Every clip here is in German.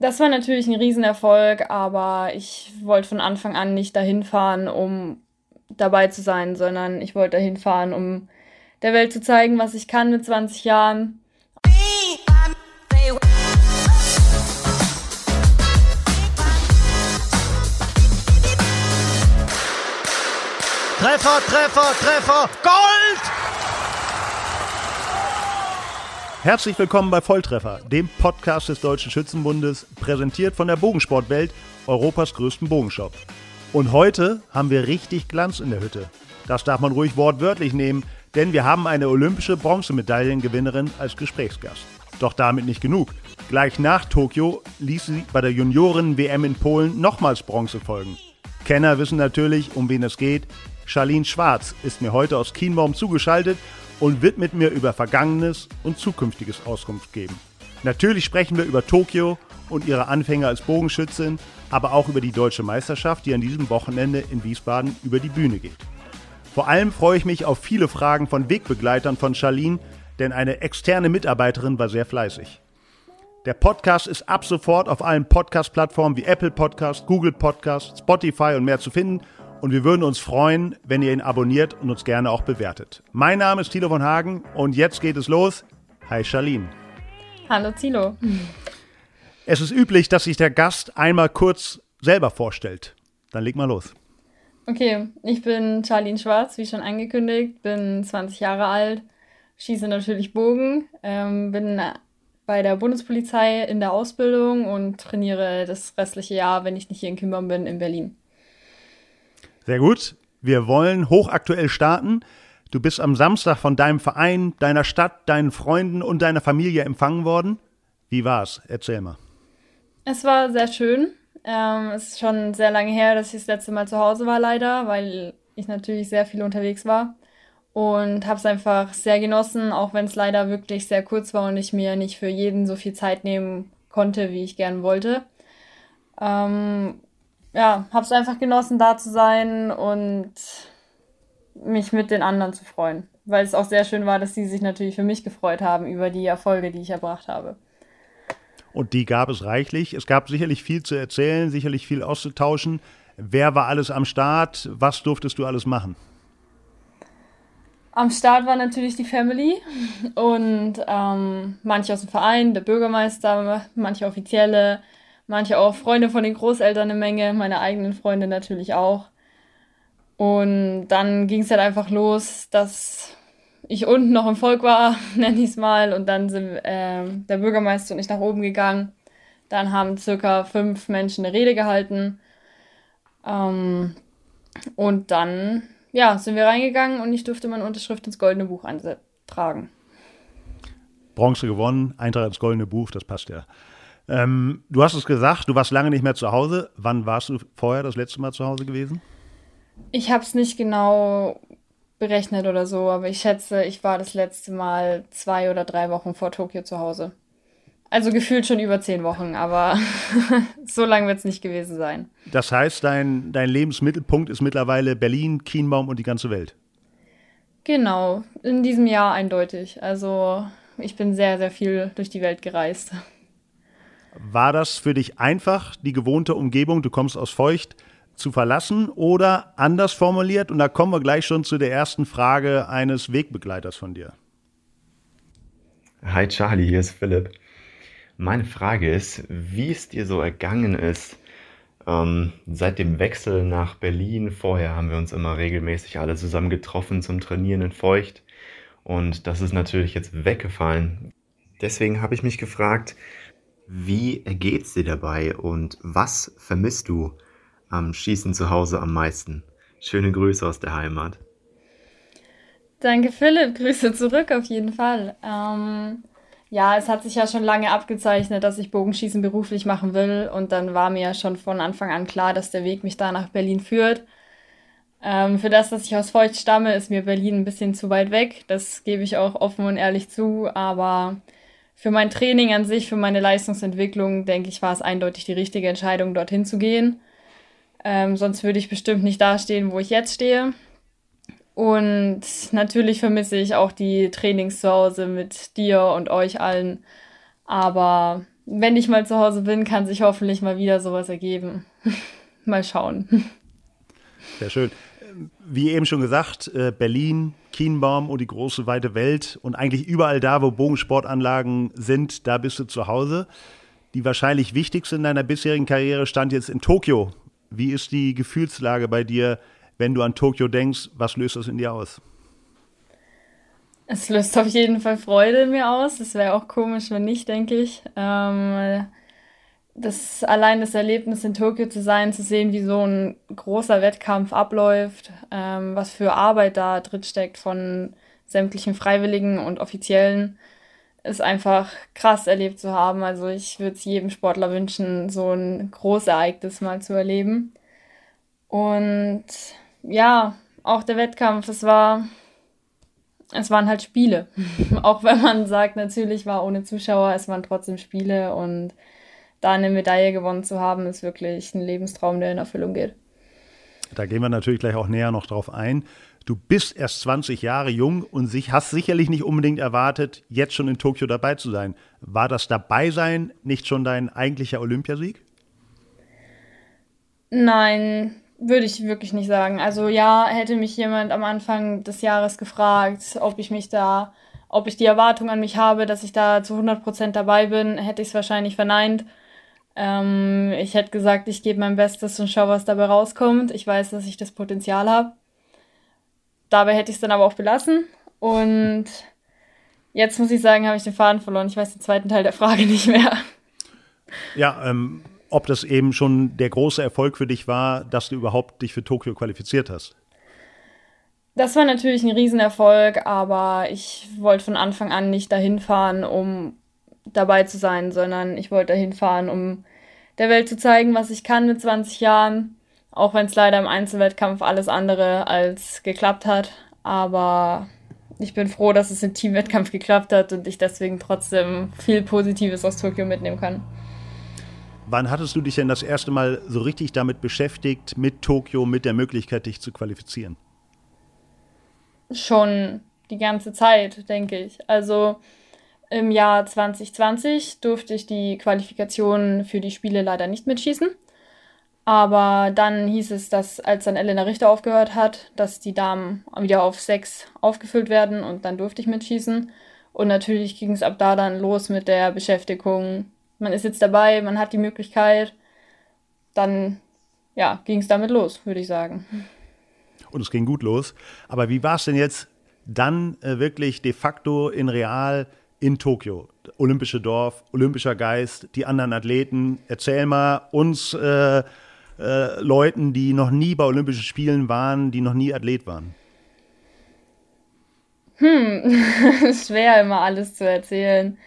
Das war natürlich ein Riesenerfolg, aber ich wollte von Anfang an nicht dahin fahren, um dabei zu sein, sondern ich wollte dahin fahren, um der Welt zu zeigen, was ich kann mit 20 Jahren. Treffer, Treffer, Treffer, Gold! Herzlich willkommen bei Volltreffer, dem Podcast des Deutschen Schützenbundes, präsentiert von der Bogensportwelt, Europas größten Bogenshop. Und heute haben wir richtig Glanz in der Hütte. Das darf man ruhig wortwörtlich nehmen, denn wir haben eine olympische Bronzemedaillengewinnerin als Gesprächsgast. Doch damit nicht genug. Gleich nach Tokio ließ sie bei der Junioren-WM in Polen nochmals Bronze folgen. Kenner wissen natürlich, um wen es geht. Charlene Schwarz ist mir heute aus Kienbaum zugeschaltet und wird mit mir über Vergangenes und Zukünftiges Auskunft geben. Natürlich sprechen wir über Tokio und ihre Anfänge als Bogenschützin, aber auch über die deutsche Meisterschaft, die an diesem Wochenende in Wiesbaden über die Bühne geht. Vor allem freue ich mich auf viele Fragen von Wegbegleitern von Charlene, denn eine externe Mitarbeiterin war sehr fleißig. Der Podcast ist ab sofort auf allen Podcast-Plattformen wie Apple Podcast, Google Podcast, Spotify und mehr zu finden und wir würden uns freuen, wenn ihr ihn abonniert und uns gerne auch bewertet. Mein Name ist Thilo von Hagen und jetzt geht es los. Hi Charlene. Hallo Thilo. Es ist üblich, dass sich der Gast einmal kurz selber vorstellt. Dann leg mal los. Okay, ich bin Charlene Schwarz, wie schon angekündigt, bin 20 Jahre alt, schieße natürlich Bogen, ähm, bin bei der Bundespolizei in der Ausbildung und trainiere das restliche Jahr, wenn ich nicht hier in Kimbern bin, in Berlin. Sehr gut. Wir wollen hochaktuell starten. Du bist am Samstag von deinem Verein, deiner Stadt, deinen Freunden und deiner Familie empfangen worden. Wie war's? Erzähl mal. Es war sehr schön. Ähm, es ist schon sehr lange her, dass ich das letzte Mal zu Hause war, leider, weil ich natürlich sehr viel unterwegs war. Und habe es einfach sehr genossen, auch wenn es leider wirklich sehr kurz war und ich mir nicht für jeden so viel Zeit nehmen konnte, wie ich gern wollte. Ähm, ja, habe es einfach genossen, da zu sein und mich mit den anderen zu freuen. Weil es auch sehr schön war, dass sie sich natürlich für mich gefreut haben über die Erfolge, die ich erbracht habe. Und die gab es reichlich. Es gab sicherlich viel zu erzählen, sicherlich viel auszutauschen. Wer war alles am Start? Was durftest du alles machen? Am Start war natürlich die Family und ähm, manche aus dem Verein, der Bürgermeister, manche Offizielle, manche auch Freunde von den Großeltern eine Menge, meine eigenen Freunde natürlich auch. Und dann ging es halt einfach los, dass ich unten noch im Volk war, nenne ich es mal, und dann sind äh, der Bürgermeister und ich nach oben gegangen. Dann haben circa fünf Menschen eine Rede gehalten. Ähm, und dann, ja, sind wir reingegangen und ich durfte meine Unterschrift ins Goldene Buch eintragen. Bronze gewonnen, Eintrag ins Goldene Buch, das passt ja. Ähm, du hast es gesagt, du warst lange nicht mehr zu Hause. Wann warst du vorher das letzte Mal zu Hause gewesen? Ich habe es nicht genau berechnet oder so, aber ich schätze, ich war das letzte Mal zwei oder drei Wochen vor Tokio zu Hause. Also gefühlt schon über zehn Wochen, aber so lang wird es nicht gewesen sein. Das heißt, dein, dein Lebensmittelpunkt ist mittlerweile Berlin, Kienbaum und die ganze Welt. Genau, in diesem Jahr eindeutig. Also ich bin sehr, sehr viel durch die Welt gereist. War das für dich einfach, die gewohnte Umgebung, du kommst aus Feucht, zu verlassen oder anders formuliert? Und da kommen wir gleich schon zu der ersten Frage eines Wegbegleiters von dir. Hi Charlie, hier ist Philipp. Meine Frage ist, wie es dir so ergangen ist, ähm, seit dem Wechsel nach Berlin. Vorher haben wir uns immer regelmäßig alle zusammen getroffen zum Trainieren in Feucht. Und das ist natürlich jetzt weggefallen. Deswegen habe ich mich gefragt, wie geht's dir dabei und was vermisst du am Schießen zu Hause am meisten? Schöne Grüße aus der Heimat. Danke, Philipp. Grüße zurück auf jeden Fall. Ähm, ja, es hat sich ja schon lange abgezeichnet, dass ich Bogenschießen beruflich machen will. Und dann war mir ja schon von Anfang an klar, dass der Weg mich da nach Berlin führt. Ähm, für das, dass ich aus Feucht stamme, ist mir Berlin ein bisschen zu weit weg. Das gebe ich auch offen und ehrlich zu. Aber für mein Training an sich, für meine Leistungsentwicklung, denke ich, war es eindeutig die richtige Entscheidung, dorthin zu gehen. Ähm, sonst würde ich bestimmt nicht dastehen, wo ich jetzt stehe. Und natürlich vermisse ich auch die Trainings zu Hause mit dir und euch allen. Aber wenn ich mal zu Hause bin, kann sich hoffentlich mal wieder sowas ergeben. mal schauen. Sehr schön. Wie eben schon gesagt, äh, Berlin, Kienbaum und die große weite Welt und eigentlich überall da, wo Bogensportanlagen sind, da bist du zu Hause. Die wahrscheinlich wichtigste in deiner bisherigen Karriere stand jetzt in Tokio. Wie ist die Gefühlslage bei dir, wenn du an Tokio denkst? Was löst das in dir aus? Es löst auf jeden Fall Freude in mir aus. Es wäre auch komisch, wenn nicht, denke ich. Ähm, das allein das Erlebnis in Tokio zu sein, zu sehen, wie so ein großer Wettkampf abläuft, ähm, was für Arbeit da drin steckt von sämtlichen Freiwilligen und Offiziellen, ist einfach krass erlebt zu haben. Also ich würde es jedem Sportler wünschen, so ein Großereignis mal zu erleben. Und ja, auch der Wettkampf, es war es waren halt Spiele. auch wenn man sagt, natürlich war ohne Zuschauer, es waren trotzdem Spiele und da eine Medaille gewonnen zu haben, ist wirklich ein Lebenstraum, der in Erfüllung geht. Da gehen wir natürlich gleich auch näher noch drauf ein. Du bist erst 20 Jahre jung und hast sicherlich nicht unbedingt erwartet, jetzt schon in Tokio dabei zu sein. War das Dabeisein nicht schon dein eigentlicher Olympiasieg? Nein, würde ich wirklich nicht sagen. Also ja, hätte mich jemand am Anfang des Jahres gefragt, ob ich mich da, ob ich die Erwartung an mich habe, dass ich da zu 100% dabei bin, hätte ich es wahrscheinlich verneint. Ähm, ich hätte gesagt, ich gebe mein Bestes und schaue, was dabei rauskommt. Ich weiß, dass ich das Potenzial habe. Dabei hätte ich es dann aber auch belassen. Und jetzt muss ich sagen, habe ich den Faden verloren. Ich weiß den zweiten Teil der Frage nicht mehr. Ja, ähm, ob das eben schon der große Erfolg für dich war, dass du überhaupt dich für Tokio qualifiziert hast. Das war natürlich ein Riesenerfolg, aber ich wollte von Anfang an nicht dahin fahren, um dabei zu sein, sondern ich wollte dahin fahren, um der Welt zu zeigen, was ich kann mit 20 Jahren, auch wenn es leider im Einzelwettkampf alles andere als geklappt hat. Aber ich bin froh, dass es im Teamwettkampf geklappt hat und ich deswegen trotzdem viel Positives aus Tokio mitnehmen kann. Wann hattest du dich denn das erste Mal so richtig damit beschäftigt, mit Tokio, mit der Möglichkeit, dich zu qualifizieren? Schon die ganze Zeit, denke ich. Also im Jahr 2020 durfte ich die Qualifikation für die Spiele leider nicht mitschießen. Aber dann hieß es, dass als dann Elena Richter aufgehört hat, dass die Damen wieder auf sechs aufgefüllt werden und dann durfte ich mitschießen. Und natürlich ging es ab da dann los mit der Beschäftigung man ist jetzt dabei, man hat die Möglichkeit, dann ja, ging es damit los, würde ich sagen. Und es ging gut los. Aber wie war es denn jetzt dann äh, wirklich de facto in Real in Tokio? Olympische Dorf, olympischer Geist, die anderen Athleten. Erzähl mal uns äh, äh, Leuten, die noch nie bei Olympischen Spielen waren, die noch nie Athlet waren. Hm, schwer immer alles zu erzählen.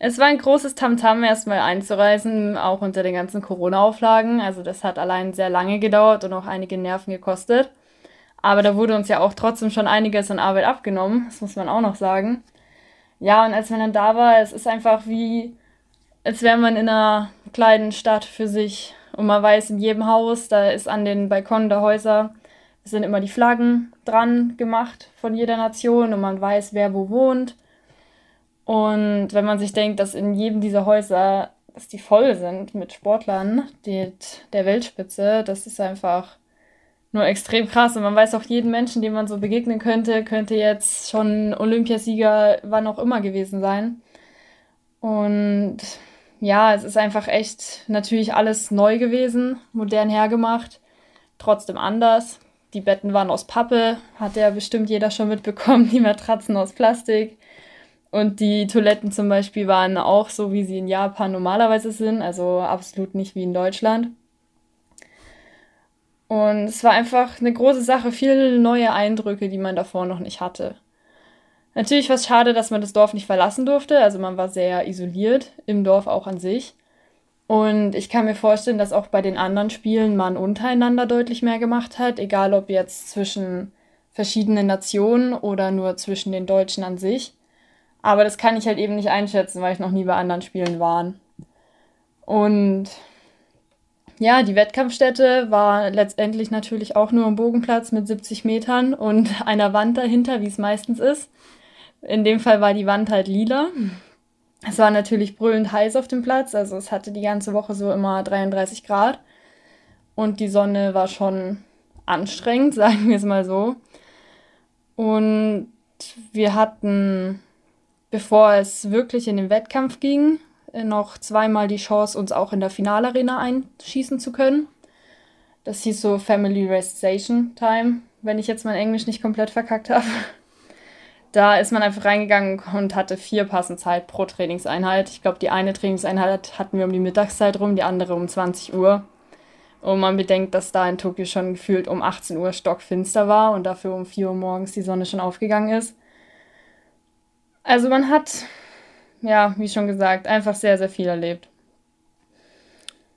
Es war ein großes Tamtam, erstmal einzureisen, auch unter den ganzen Corona-Auflagen. Also das hat allein sehr lange gedauert und auch einige Nerven gekostet. Aber da wurde uns ja auch trotzdem schon einiges an Arbeit abgenommen, das muss man auch noch sagen. Ja, und als man dann da war, es ist einfach wie, als wäre man in einer kleinen Stadt für sich. Und man weiß, in jedem Haus, da ist an den Balkonen der Häuser, sind immer die Flaggen dran gemacht von jeder Nation und man weiß, wer wo wohnt. Und wenn man sich denkt, dass in jedem dieser Häuser, dass die voll sind mit Sportlern, die, der Weltspitze, das ist einfach nur extrem krass. Und man weiß auch, jeden Menschen, dem man so begegnen könnte, könnte jetzt schon Olympiasieger wann auch immer gewesen sein. Und ja, es ist einfach echt natürlich alles neu gewesen, modern hergemacht, trotzdem anders. Die Betten waren aus Pappe, hat ja bestimmt jeder schon mitbekommen, die Matratzen aus Plastik. Und die Toiletten zum Beispiel waren auch so, wie sie in Japan normalerweise sind, also absolut nicht wie in Deutschland. Und es war einfach eine große Sache, viele neue Eindrücke, die man davor noch nicht hatte. Natürlich war es schade, dass man das Dorf nicht verlassen durfte, also man war sehr isoliert, im Dorf auch an sich. Und ich kann mir vorstellen, dass auch bei den anderen Spielen man untereinander deutlich mehr gemacht hat, egal ob jetzt zwischen verschiedenen Nationen oder nur zwischen den Deutschen an sich. Aber das kann ich halt eben nicht einschätzen, weil ich noch nie bei anderen Spielen war. Und ja, die Wettkampfstätte war letztendlich natürlich auch nur ein Bogenplatz mit 70 Metern und einer Wand dahinter, wie es meistens ist. In dem Fall war die Wand halt lila. Es war natürlich brüllend heiß auf dem Platz, also es hatte die ganze Woche so immer 33 Grad und die Sonne war schon anstrengend, sagen wir es mal so. Und wir hatten, bevor es wirklich in den Wettkampf ging, noch zweimal die Chance, uns auch in der Finalarena einschießen zu können. Das hieß so Family Rest Station Time, wenn ich jetzt mein Englisch nicht komplett verkackt habe. Da ist man einfach reingegangen und hatte vier Passen Zeit pro Trainingseinheit. Ich glaube, die eine Trainingseinheit hatten wir um die Mittagszeit rum, die andere um 20 Uhr. Und man bedenkt, dass da in Tokio schon gefühlt um 18 Uhr stockfinster war und dafür um 4 Uhr morgens die Sonne schon aufgegangen ist. Also man hat, ja, wie schon gesagt, einfach sehr, sehr viel erlebt.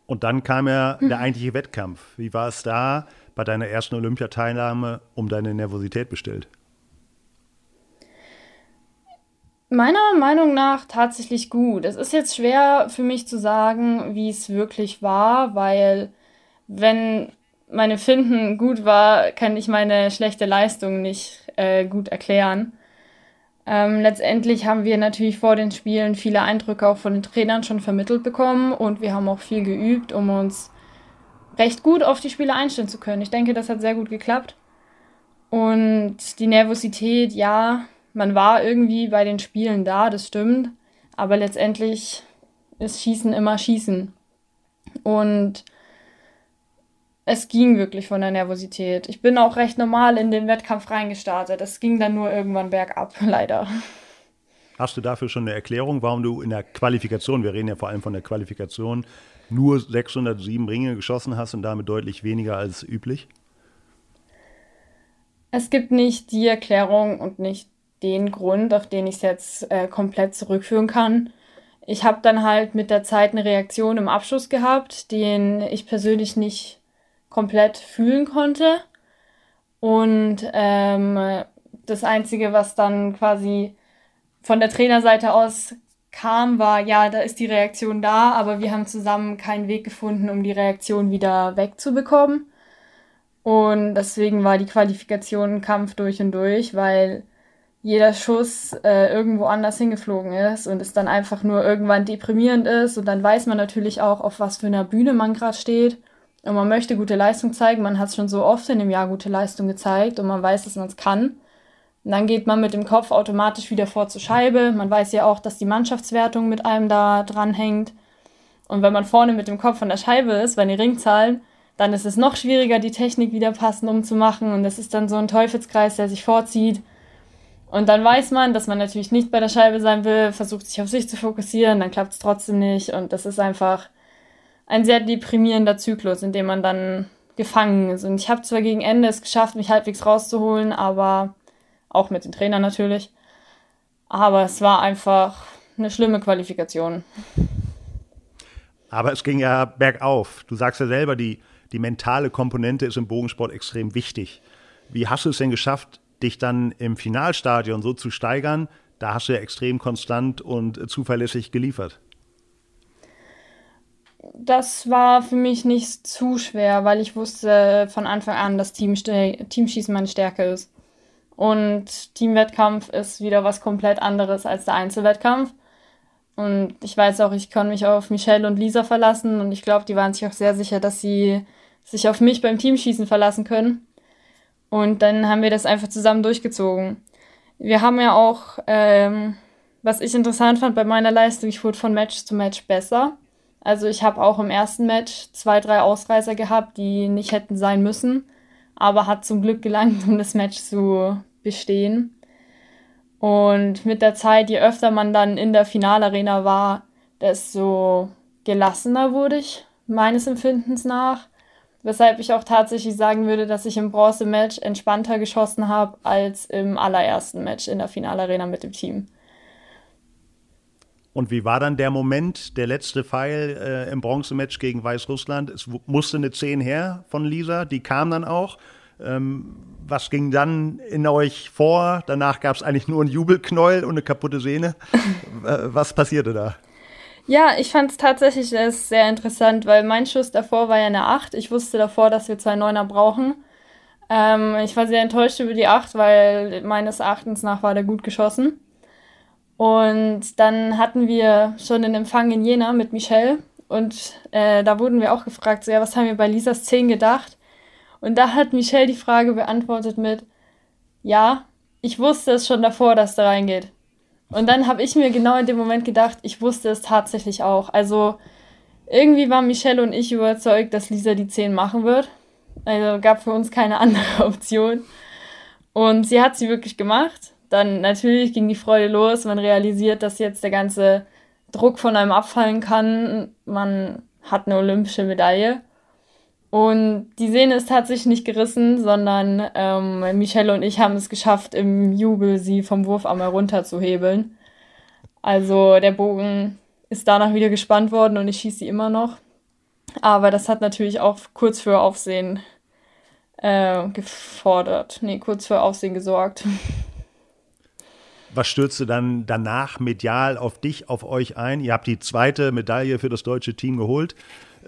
Und dann kam ja der eigentliche Wettkampf. Wie war es da bei deiner ersten Olympiateilnahme um deine Nervosität bestellt? Meiner Meinung nach tatsächlich gut. Es ist jetzt schwer für mich zu sagen, wie es wirklich war, weil wenn meine Finden gut war, kann ich meine schlechte Leistung nicht äh, gut erklären. Ähm, letztendlich haben wir natürlich vor den Spielen viele Eindrücke auch von den Trainern schon vermittelt bekommen und wir haben auch viel geübt, um uns recht gut auf die Spiele einstellen zu können. Ich denke, das hat sehr gut geklappt. Und die Nervosität, ja, man war irgendwie bei den Spielen da, das stimmt. Aber letztendlich ist Schießen immer Schießen. Und es ging wirklich von der Nervosität. Ich bin auch recht normal in den Wettkampf reingestartet. Es ging dann nur irgendwann bergab, leider. Hast du dafür schon eine Erklärung, warum du in der Qualifikation, wir reden ja vor allem von der Qualifikation, nur 607 Ringe geschossen hast und damit deutlich weniger als üblich? Es gibt nicht die Erklärung und nicht den Grund, auf den ich es jetzt äh, komplett zurückführen kann. Ich habe dann halt mit der Zeit eine Reaktion im Abschluss gehabt, den ich persönlich nicht komplett fühlen konnte. Und ähm, das Einzige, was dann quasi von der Trainerseite aus kam, war, ja, da ist die Reaktion da, aber wir haben zusammen keinen Weg gefunden, um die Reaktion wieder wegzubekommen. Und deswegen war die Qualifikation ein Kampf durch und durch, weil jeder Schuss äh, irgendwo anders hingeflogen ist und es dann einfach nur irgendwann deprimierend ist. Und dann weiß man natürlich auch, auf was für einer Bühne man gerade steht und man möchte gute Leistung zeigen, man hat es schon so oft in dem Jahr gute Leistung gezeigt und man weiß, dass man es kann. Und dann geht man mit dem Kopf automatisch wieder vor zur Scheibe. Man weiß ja auch, dass die Mannschaftswertung mit einem da dranhängt. Und wenn man vorne mit dem Kopf an der Scheibe ist, bei den Ringzahlen, dann ist es noch schwieriger, die Technik wieder passend umzumachen. Und das ist dann so ein Teufelskreis, der sich vorzieht. Und dann weiß man, dass man natürlich nicht bei der Scheibe sein will, versucht sich auf sich zu fokussieren, dann klappt es trotzdem nicht. Und das ist einfach ein sehr deprimierender Zyklus, in dem man dann gefangen ist. Und ich habe zwar gegen Ende es geschafft, mich halbwegs rauszuholen, aber auch mit den Trainern natürlich. Aber es war einfach eine schlimme Qualifikation. Aber es ging ja bergauf. Du sagst ja selber, die, die mentale Komponente ist im Bogensport extrem wichtig. Wie hast du es denn geschafft, dich dann im Finalstadion so zu steigern? Da hast du ja extrem konstant und zuverlässig geliefert das war für mich nicht zu schwer, weil ich wusste von Anfang an, dass Team Teamschießen meine Stärke ist. Und Teamwettkampf ist wieder was komplett anderes als der Einzelwettkampf. Und ich weiß auch, ich kann mich auf Michelle und Lisa verlassen und ich glaube, die waren sich auch sehr sicher, dass sie sich auf mich beim Teamschießen verlassen können. Und dann haben wir das einfach zusammen durchgezogen. Wir haben ja auch, ähm, was ich interessant fand bei meiner Leistung, ich wurde von Match zu Match besser. Also ich habe auch im ersten Match zwei, drei Ausreißer gehabt, die nicht hätten sein müssen, aber hat zum Glück gelangt, um das Match zu bestehen. Und mit der Zeit, je öfter man dann in der Finalarena war, desto gelassener wurde ich, meines Empfindens nach. Weshalb ich auch tatsächlich sagen würde, dass ich im Bronze-Match entspannter geschossen habe als im allerersten Match in der Finalarena mit dem Team. Und wie war dann der Moment, der letzte Pfeil äh, im Bronzematch gegen Weißrussland? Es musste eine 10 her von Lisa, die kam dann auch. Ähm, was ging dann in euch vor? Danach gab es eigentlich nur einen Jubelknäuel und eine kaputte Sehne. was passierte da? Ja, ich fand es tatsächlich sehr interessant, weil mein Schuss davor war ja eine 8. Ich wusste davor, dass wir zwei Neuner brauchen. Ähm, ich war sehr enttäuscht über die 8, weil meines Erachtens nach war der gut geschossen. Und dann hatten wir schon einen Empfang in Jena mit Michelle und äh, da wurden wir auch gefragt, so, ja, was haben wir bei Lisas 10 gedacht? Und da hat Michelle die Frage beantwortet mit, ja, ich wusste es schon davor, dass da reingeht. Und dann habe ich mir genau in dem Moment gedacht, ich wusste es tatsächlich auch. Also irgendwie waren Michelle und ich überzeugt, dass Lisa die 10 machen wird. Also gab für uns keine andere Option. Und sie hat sie wirklich gemacht. Dann natürlich ging die Freude los. Man realisiert, dass jetzt der ganze Druck von einem abfallen kann. Man hat eine olympische Medaille. Und die Sehne ist tatsächlich nicht gerissen, sondern ähm, Michelle und ich haben es geschafft, im Jubel sie vom Wurfarm herunterzuhebeln. Also der Bogen ist danach wieder gespannt worden und ich schieße sie immer noch. Aber das hat natürlich auch kurz für Aufsehen äh, gefordert. Nee, kurz für Aufsehen gesorgt. Was stürzte dann danach medial auf dich, auf euch ein? Ihr habt die zweite Medaille für das deutsche Team geholt.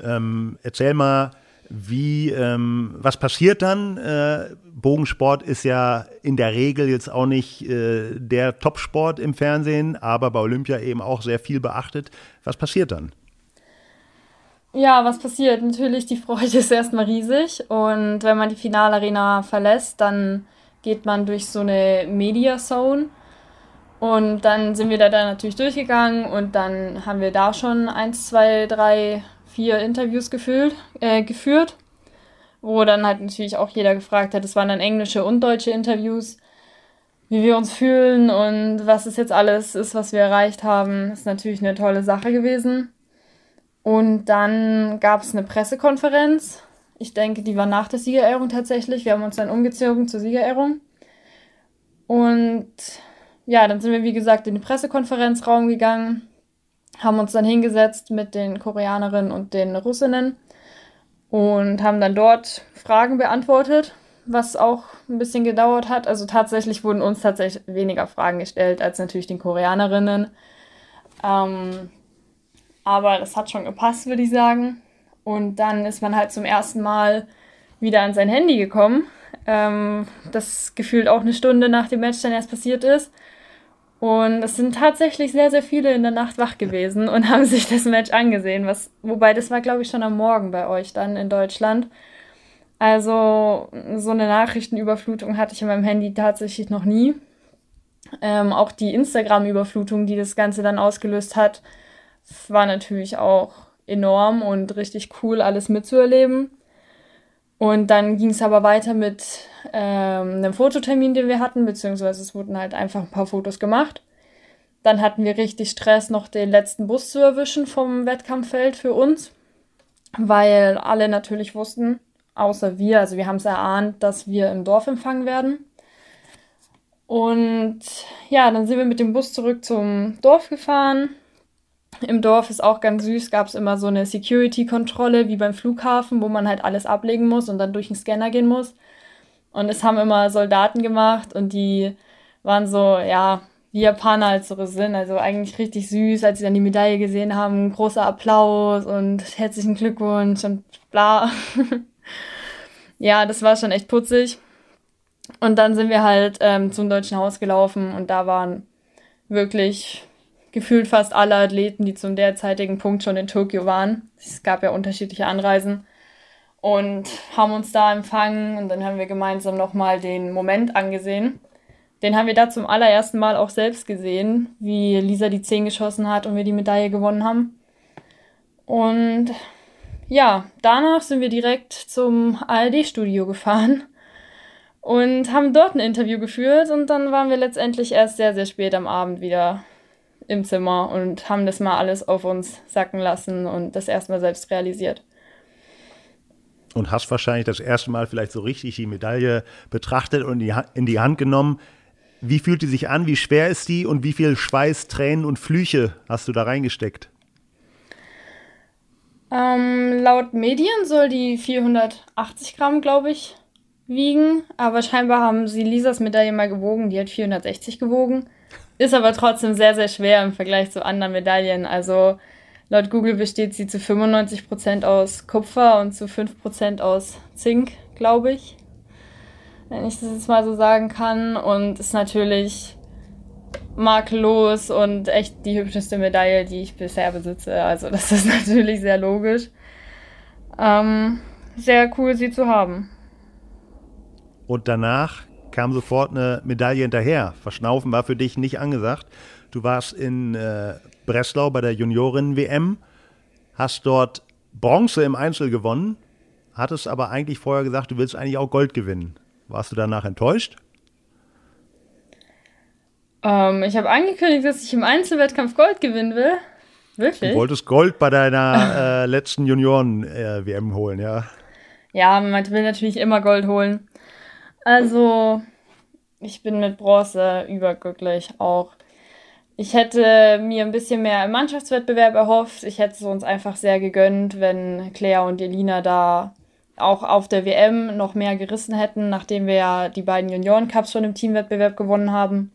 Ähm, erzähl mal, wie, ähm, was passiert dann? Äh, Bogensport ist ja in der Regel jetzt auch nicht äh, der Topsport im Fernsehen, aber bei Olympia eben auch sehr viel beachtet. Was passiert dann? Ja, was passiert? Natürlich, die Freude ist erstmal riesig und wenn man die Finalarena verlässt, dann geht man durch so eine Media Zone und dann sind wir da, da natürlich durchgegangen und dann haben wir da schon eins, zwei, drei, vier Interviews gefühlt, äh, geführt, wo dann halt natürlich auch jeder gefragt hat, es waren dann englische und deutsche Interviews, wie wir uns fühlen und was es jetzt alles ist, was wir erreicht haben, ist natürlich eine tolle Sache gewesen. Und dann gab es eine Pressekonferenz. Ich denke, die war nach der Siegerehrung tatsächlich. Wir haben uns dann umgezogen zur Siegerehrung. Und ja, dann sind wir, wie gesagt, in den Pressekonferenzraum gegangen, haben uns dann hingesetzt mit den Koreanerinnen und den Russinnen und haben dann dort Fragen beantwortet, was auch ein bisschen gedauert hat. Also tatsächlich wurden uns tatsächlich weniger Fragen gestellt als natürlich den Koreanerinnen. Ähm, aber das hat schon gepasst, würde ich sagen. Und dann ist man halt zum ersten Mal wieder an sein Handy gekommen. Ähm, das gefühlt auch eine Stunde nach dem Match dann erst passiert ist. Und es sind tatsächlich sehr, sehr viele in der Nacht wach gewesen und haben sich das Match angesehen. Was, wobei das war, glaube ich, schon am Morgen bei euch dann in Deutschland. Also so eine Nachrichtenüberflutung hatte ich in meinem Handy tatsächlich noch nie. Ähm, auch die Instagram-Überflutung, die das Ganze dann ausgelöst hat, war natürlich auch enorm und richtig cool, alles mitzuerleben. Und dann ging es aber weiter mit ähm, einem Fototermin, den wir hatten, beziehungsweise es wurden halt einfach ein paar Fotos gemacht. Dann hatten wir richtig Stress, noch den letzten Bus zu erwischen vom Wettkampffeld für uns, weil alle natürlich wussten, außer wir, also wir haben es erahnt, dass wir im Dorf empfangen werden. Und ja, dann sind wir mit dem Bus zurück zum Dorf gefahren, im Dorf ist auch ganz süß, gab es immer so eine Security-Kontrolle wie beim Flughafen, wo man halt alles ablegen muss und dann durch den Scanner gehen muss. Und es haben immer Soldaten gemacht und die waren so, ja, wie Japaner halt so sind. Also eigentlich richtig süß, als sie dann die Medaille gesehen haben. Großer Applaus und herzlichen Glückwunsch und bla. ja, das war schon echt putzig. Und dann sind wir halt ähm, zum Deutschen Haus gelaufen und da waren wirklich gefühlt fast alle Athleten, die zum derzeitigen Punkt schon in Tokio waren. Es gab ja unterschiedliche Anreisen und haben uns da empfangen und dann haben wir gemeinsam nochmal den Moment angesehen. Den haben wir da zum allerersten Mal auch selbst gesehen, wie Lisa die 10 geschossen hat und wir die Medaille gewonnen haben. Und ja, danach sind wir direkt zum ARD-Studio gefahren und haben dort ein Interview geführt und dann waren wir letztendlich erst sehr, sehr spät am Abend wieder im Zimmer und haben das mal alles auf uns sacken lassen und das erstmal selbst realisiert. Und hast wahrscheinlich das erste Mal vielleicht so richtig die Medaille betrachtet und in die Hand genommen. Wie fühlt die sich an? Wie schwer ist die? Und wie viel Schweiß, Tränen und Flüche hast du da reingesteckt? Ähm, laut Medien soll die 480 Gramm, glaube ich, wiegen. Aber scheinbar haben sie Lisas Medaille mal gewogen. Die hat 460 gewogen. Ist aber trotzdem sehr, sehr schwer im Vergleich zu anderen Medaillen. Also laut Google besteht sie zu 95% aus Kupfer und zu 5% aus Zink, glaube ich. Wenn ich das jetzt mal so sagen kann. Und ist natürlich makellos und echt die hübscheste Medaille, die ich bisher besitze. Also das ist natürlich sehr logisch. Ähm, sehr cool, sie zu haben. Und danach kam sofort eine Medaille hinterher. Verschnaufen war für dich nicht angesagt. Du warst in äh, Breslau bei der Junioren-WM, hast dort Bronze im Einzel gewonnen, hattest aber eigentlich vorher gesagt, du willst eigentlich auch Gold gewinnen. Warst du danach enttäuscht? Ähm, ich habe angekündigt, dass ich im Einzelwettkampf Gold gewinnen will. Wirklich? Du wolltest Gold bei deiner äh, letzten Junioren-WM äh, holen, ja? Ja, man will natürlich immer Gold holen. Also, ich bin mit Bronze überglücklich auch. Ich hätte mir ein bisschen mehr im Mannschaftswettbewerb erhofft. Ich hätte es uns einfach sehr gegönnt, wenn Claire und Elina da auch auf der WM noch mehr gerissen hätten, nachdem wir ja die beiden Junioren-Cups schon im Teamwettbewerb gewonnen haben.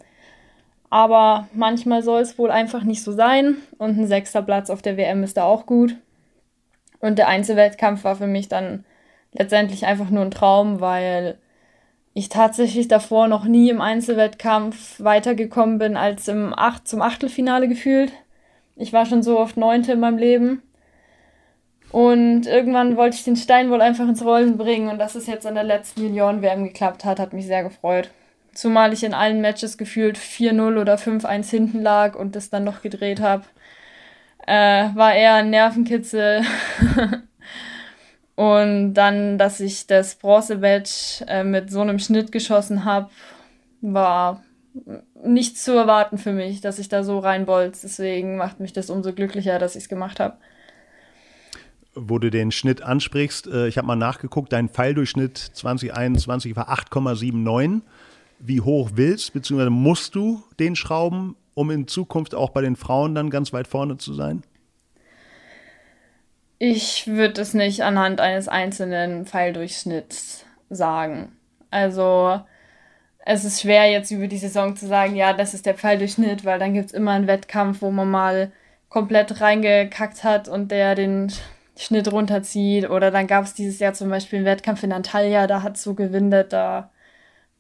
Aber manchmal soll es wohl einfach nicht so sein und ein sechster Platz auf der WM ist da auch gut. Und der Einzelwettkampf war für mich dann letztendlich einfach nur ein Traum, weil ich tatsächlich davor noch nie im Einzelwettkampf weitergekommen bin als im Acht zum Achtelfinale gefühlt. Ich war schon so oft Neunte in meinem Leben. Und irgendwann wollte ich den Stein wohl einfach ins Rollen bringen und dass es jetzt an der letzten Junioren-WM geklappt hat, hat mich sehr gefreut. Zumal ich in allen Matches gefühlt 4-0 oder 5-1 hinten lag und das dann noch gedreht habe. Äh, war eher ein Nervenkitzel. und dann, dass ich das Bronze-Match äh, mit so einem Schnitt geschossen habe, war nicht zu erwarten für mich, dass ich da so reinbolz. Deswegen macht mich das umso glücklicher, dass ich es gemacht habe. Wo du den Schnitt ansprichst, äh, ich habe mal nachgeguckt, dein Pfeildurchschnitt 2021 war 8,79 wie hoch willst, beziehungsweise musst du den schrauben, um in Zukunft auch bei den Frauen dann ganz weit vorne zu sein? Ich würde es nicht anhand eines einzelnen Pfeildurchschnitts sagen. Also es ist schwer jetzt über die Saison zu sagen, ja, das ist der Pfeildurchschnitt, weil dann gibt es immer einen Wettkampf, wo man mal komplett reingekackt hat und der den Schnitt runterzieht. Oder dann gab es dieses Jahr zum Beispiel einen Wettkampf in Antalya, da hat so gewindet, da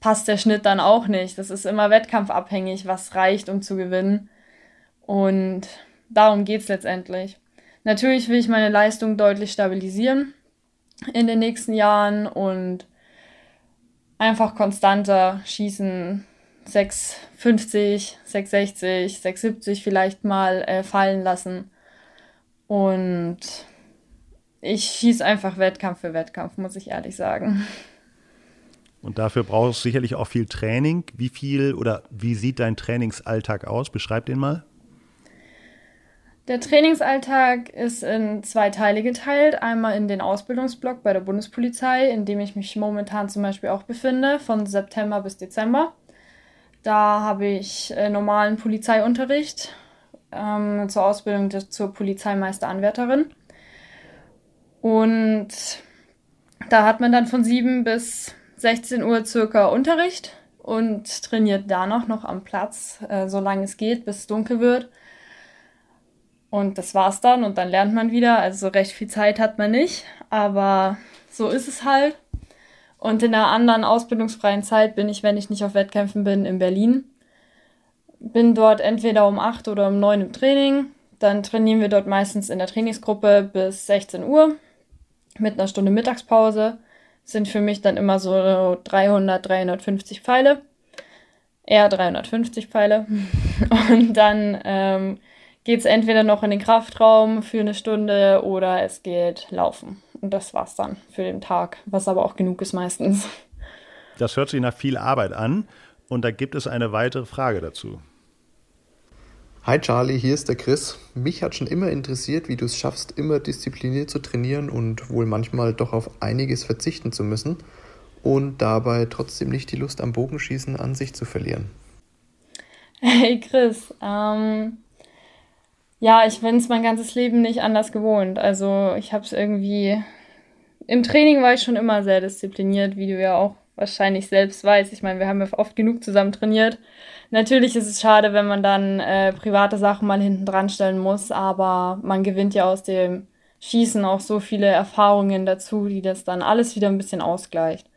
passt der Schnitt dann auch nicht. Das ist immer wettkampfabhängig, was reicht, um zu gewinnen. Und darum geht es letztendlich. Natürlich will ich meine Leistung deutlich stabilisieren in den nächsten Jahren und einfach konstanter schießen. 650, 660, 670 vielleicht mal äh, fallen lassen. Und ich schieße einfach Wettkampf für Wettkampf, muss ich ehrlich sagen. Und dafür brauchst du sicherlich auch viel Training. Wie viel oder wie sieht dein Trainingsalltag aus? Beschreib den mal. Der Trainingsalltag ist in zwei Teile geteilt. Einmal in den Ausbildungsblock bei der Bundespolizei, in dem ich mich momentan zum Beispiel auch befinde, von September bis Dezember. Da habe ich äh, normalen Polizeiunterricht ähm, zur Ausbildung zur Polizeimeisteranwärterin. Und da hat man dann von sieben bis 16 Uhr circa Unterricht und trainiert danach noch am Platz, äh, solange es geht, bis es dunkel wird. Und das war's dann und dann lernt man wieder. Also recht viel Zeit hat man nicht, aber so ist es halt. Und in einer anderen ausbildungsfreien Zeit bin ich, wenn ich nicht auf Wettkämpfen bin, in Berlin. Bin dort entweder um 8 oder um 9 im Training. Dann trainieren wir dort meistens in der Trainingsgruppe bis 16 Uhr mit einer Stunde Mittagspause sind für mich dann immer so 300, 350 Pfeile. Eher 350 Pfeile. Und dann ähm, geht es entweder noch in den Kraftraum für eine Stunde oder es geht laufen. Und das war's dann für den Tag, was aber auch genug ist meistens. Das hört sich nach viel Arbeit an. Und da gibt es eine weitere Frage dazu. Hi Charlie, hier ist der Chris. Mich hat schon immer interessiert, wie du es schaffst, immer diszipliniert zu trainieren und wohl manchmal doch auf einiges verzichten zu müssen und dabei trotzdem nicht die Lust am Bogenschießen an sich zu verlieren. Hey Chris, ähm, ja, ich bin es mein ganzes Leben nicht anders gewohnt. Also ich habe es irgendwie, im Training war ich schon immer sehr diszipliniert, wie du ja auch wahrscheinlich selbst weißt. Ich meine, wir haben ja oft genug zusammen trainiert. Natürlich ist es schade, wenn man dann äh, private Sachen mal hinten dran stellen muss, aber man gewinnt ja aus dem Schießen auch so viele Erfahrungen dazu, die das dann alles wieder ein bisschen ausgleicht.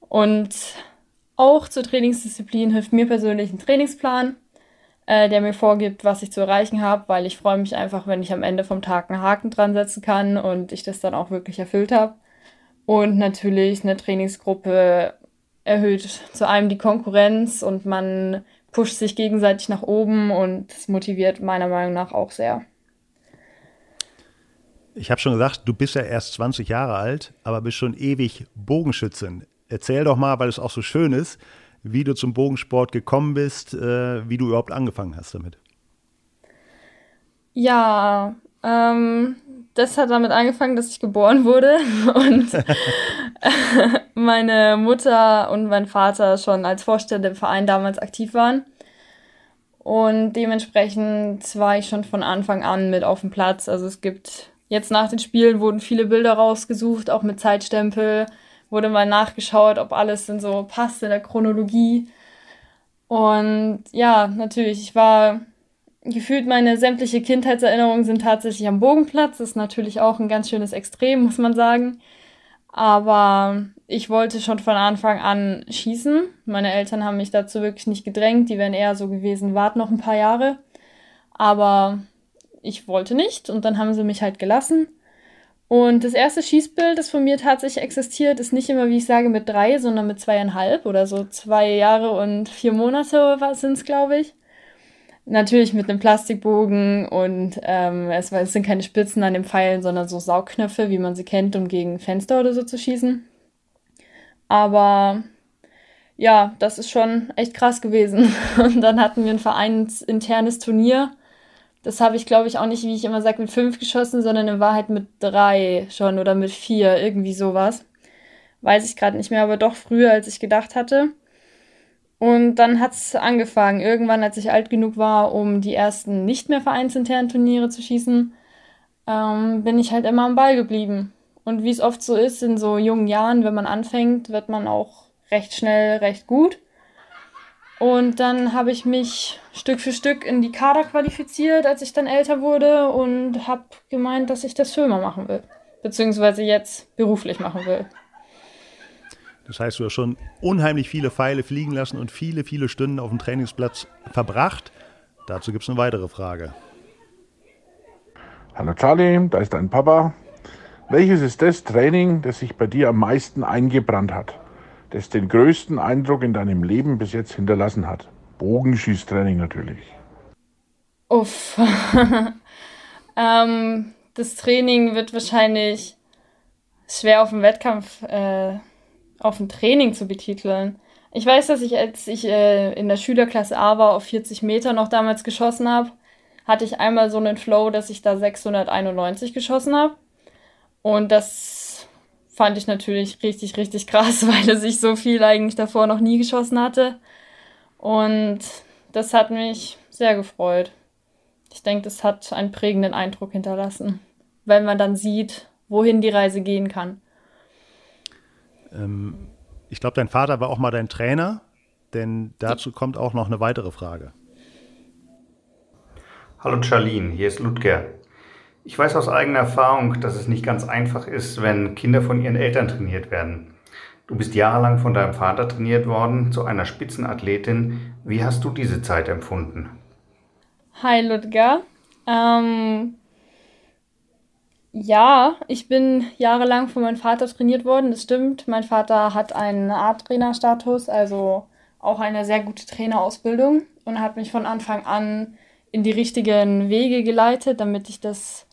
Und auch zur Trainingsdisziplin hilft mir persönlich ein Trainingsplan. Äh, der mir vorgibt, was ich zu erreichen habe, weil ich freue mich einfach, wenn ich am Ende vom Tag einen Haken dran setzen kann und ich das dann auch wirklich erfüllt habe. Und natürlich eine Trainingsgruppe erhöht zu einem die Konkurrenz und man pusht sich gegenseitig nach oben und das motiviert meiner Meinung nach auch sehr. Ich habe schon gesagt, du bist ja erst 20 Jahre alt, aber bist schon ewig Bogenschützin. Erzähl doch mal, weil es auch so schön ist, wie du zum Bogensport gekommen bist, äh, wie du überhaupt angefangen hast damit. Ja, ähm, das hat damit angefangen, dass ich geboren wurde und meine Mutter und mein Vater schon als Vorstände im Verein damals aktiv waren. Und dementsprechend war ich schon von Anfang an mit auf dem Platz. Also es gibt jetzt nach den Spielen wurden viele Bilder rausgesucht, auch mit Zeitstempel, wurde mal nachgeschaut, ob alles denn so passt in der Chronologie. Und ja, natürlich, ich war gefühlt meine sämtliche Kindheitserinnerungen sind tatsächlich am Bogenplatz. Das ist natürlich auch ein ganz schönes Extrem, muss man sagen. Aber ich wollte schon von Anfang an schießen. Meine Eltern haben mich dazu wirklich nicht gedrängt. Die wären eher so gewesen, wart noch ein paar Jahre. Aber ich wollte nicht und dann haben sie mich halt gelassen. Und das erste Schießbild, das von mir tatsächlich existiert, ist nicht immer, wie ich sage, mit drei, sondern mit zweieinhalb oder so zwei Jahre und vier Monate sind es, glaube ich. Natürlich mit einem Plastikbogen und ähm, es, es sind keine Spitzen an den Pfeilen, sondern so Saugknöpfe, wie man sie kennt, um gegen Fenster oder so zu schießen. Aber ja, das ist schon echt krass gewesen. Und dann hatten wir ein vereinsinternes Turnier. Das habe ich, glaube ich, auch nicht, wie ich immer sage, mit fünf geschossen, sondern in Wahrheit mit drei schon oder mit vier, irgendwie sowas. Weiß ich gerade nicht mehr, aber doch früher, als ich gedacht hatte. Und dann hat es angefangen. Irgendwann, als ich alt genug war, um die ersten nicht mehr vereinsinternen Turniere zu schießen, ähm, bin ich halt immer am Ball geblieben. Und wie es oft so ist, in so jungen Jahren, wenn man anfängt, wird man auch recht schnell recht gut. Und dann habe ich mich Stück für Stück in die Kader qualifiziert, als ich dann älter wurde und habe gemeint, dass ich das für immer machen will. Beziehungsweise jetzt beruflich machen will. Das heißt, du hast schon unheimlich viele Pfeile fliegen lassen und viele, viele Stunden auf dem Trainingsplatz verbracht. Dazu gibt es eine weitere Frage. Hallo Charlie, da ist dein Papa. Welches ist das Training, das sich bei dir am meisten eingebrannt hat? Das den größten Eindruck in deinem Leben bis jetzt hinterlassen hat? Bogenschießtraining natürlich. Uff. ähm, das Training wird wahrscheinlich schwer auf dem Wettkampf äh, auf ein Training zu betiteln. Ich weiß, dass ich, als ich äh, in der Schülerklasse A war, auf 40 Meter noch damals geschossen habe, hatte ich einmal so einen Flow, dass ich da 691 geschossen habe. Und das fand ich natürlich richtig, richtig krass, weil ich so viel eigentlich davor noch nie geschossen hatte. Und das hat mich sehr gefreut. Ich denke, das hat einen prägenden Eindruck hinterlassen, wenn man dann sieht, wohin die Reise gehen kann. Ähm, ich glaube, dein Vater war auch mal dein Trainer, denn dazu kommt auch noch eine weitere Frage. Hallo Charlene, hier ist Ludger. Ich weiß aus eigener Erfahrung, dass es nicht ganz einfach ist, wenn Kinder von ihren Eltern trainiert werden. Du bist jahrelang von deinem Vater trainiert worden zu einer Spitzenathletin. Wie hast du diese Zeit empfunden? Hi Ludger. Ähm, ja, ich bin jahrelang von meinem Vater trainiert worden, das stimmt. Mein Vater hat einen Art-Trainer-Status, also auch eine sehr gute Trainerausbildung und hat mich von Anfang an in die richtigen Wege geleitet, damit ich das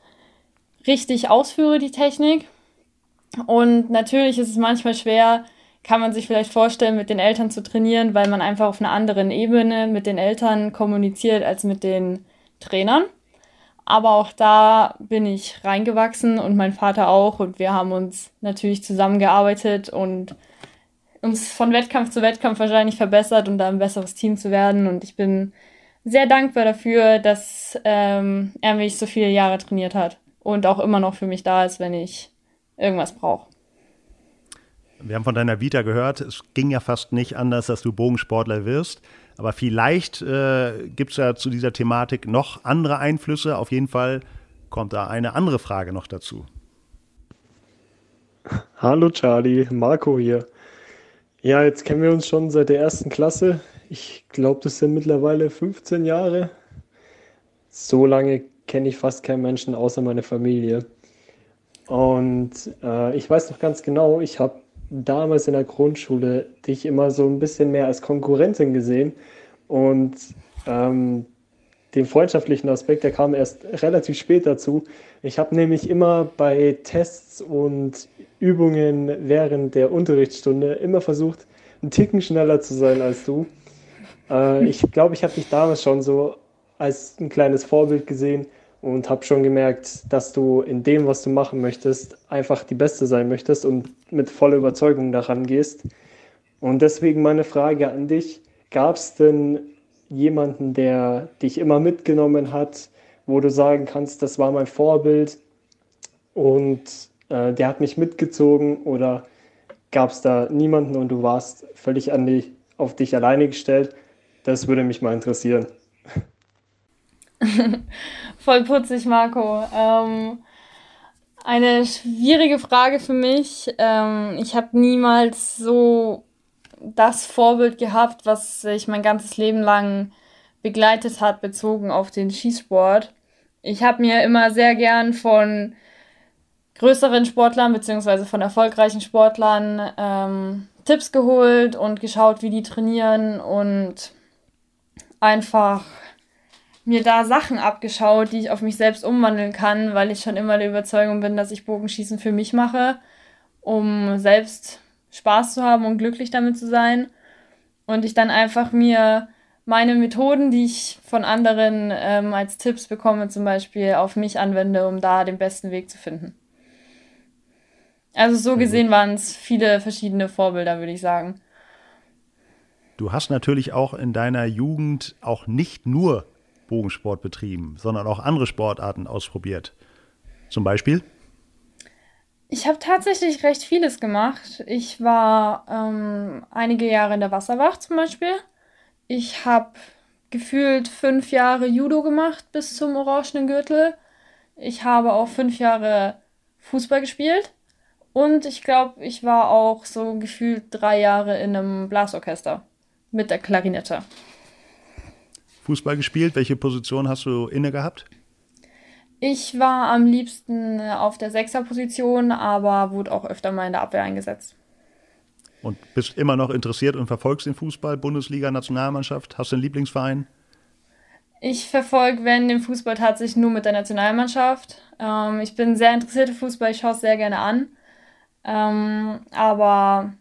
richtig ausführe, die Technik. Und natürlich ist es manchmal schwer, kann man sich vielleicht vorstellen, mit den Eltern zu trainieren, weil man einfach auf einer anderen Ebene mit den Eltern kommuniziert als mit den Trainern. Aber auch da bin ich reingewachsen und mein Vater auch. Und wir haben uns natürlich zusammengearbeitet und uns von Wettkampf zu Wettkampf wahrscheinlich verbessert und um da ein besseres Team zu werden. Und ich bin sehr dankbar dafür, dass ähm, er mich so viele Jahre trainiert hat und auch immer noch für mich da ist, wenn ich irgendwas brauche. Wir haben von deiner Vita gehört, es ging ja fast nicht anders, dass du Bogensportler wirst. Aber vielleicht äh, gibt es ja zu dieser Thematik noch andere Einflüsse. Auf jeden Fall kommt da eine andere Frage noch dazu. Hallo Charlie, Marco hier. Ja, jetzt kennen wir uns schon seit der ersten Klasse. Ich glaube, das sind mittlerweile 15 Jahre. So lange kenne ich fast keinen Menschen außer meine Familie. Und äh, ich weiß noch ganz genau, ich habe damals in der Grundschule dich immer so ein bisschen mehr als Konkurrentin gesehen. Und ähm, den freundschaftlichen Aspekt, der kam erst relativ spät dazu. Ich habe nämlich immer bei Tests und Übungen während der Unterrichtsstunde immer versucht, einen Ticken schneller zu sein als du. Äh, ich glaube, ich habe dich damals schon so als ein kleines Vorbild gesehen und habe schon gemerkt, dass du in dem, was du machen möchtest, einfach die Beste sein möchtest und mit voller Überzeugung daran gehst. Und deswegen meine Frage an dich, gab es denn jemanden, der dich immer mitgenommen hat, wo du sagen kannst, das war mein Vorbild und äh, der hat mich mitgezogen oder gab es da niemanden und du warst völlig an die, auf dich alleine gestellt? Das würde mich mal interessieren. Voll putzig, Marco. Ähm, eine schwierige Frage für mich. Ähm, ich habe niemals so das Vorbild gehabt, was sich mein ganzes Leben lang begleitet hat, bezogen auf den Schießsport. Ich habe mir immer sehr gern von größeren Sportlern beziehungsweise von erfolgreichen Sportlern ähm, Tipps geholt und geschaut, wie die trainieren und einfach mir da Sachen abgeschaut, die ich auf mich selbst umwandeln kann, weil ich schon immer der Überzeugung bin, dass ich Bogenschießen für mich mache, um selbst Spaß zu haben und glücklich damit zu sein. Und ich dann einfach mir meine Methoden, die ich von anderen ähm, als Tipps bekomme, zum Beispiel auf mich anwende, um da den besten Weg zu finden. Also so gesehen waren es viele verschiedene Vorbilder, würde ich sagen. Du hast natürlich auch in deiner Jugend auch nicht nur Bogensport betrieben, sondern auch andere Sportarten ausprobiert. Zum Beispiel? Ich habe tatsächlich recht vieles gemacht. Ich war ähm, einige Jahre in der Wasserwacht zum Beispiel. Ich habe gefühlt fünf Jahre Judo gemacht bis zum orangenen Gürtel. Ich habe auch fünf Jahre Fußball gespielt. Und ich glaube, ich war auch so gefühlt drei Jahre in einem Blasorchester mit der Klarinette. Fußball gespielt? Welche Position hast du inne gehabt? Ich war am liebsten auf der Sechserposition, aber wurde auch öfter mal in der Abwehr eingesetzt. Und bist immer noch interessiert und verfolgst den Fußball, Bundesliga, Nationalmannschaft? Hast du einen Lieblingsverein? Ich verfolge, wenn den Fußball tatsächlich nur mit der Nationalmannschaft. Ähm, ich bin sehr interessiert im Fußball, ich schaue es sehr gerne an. Ähm, aber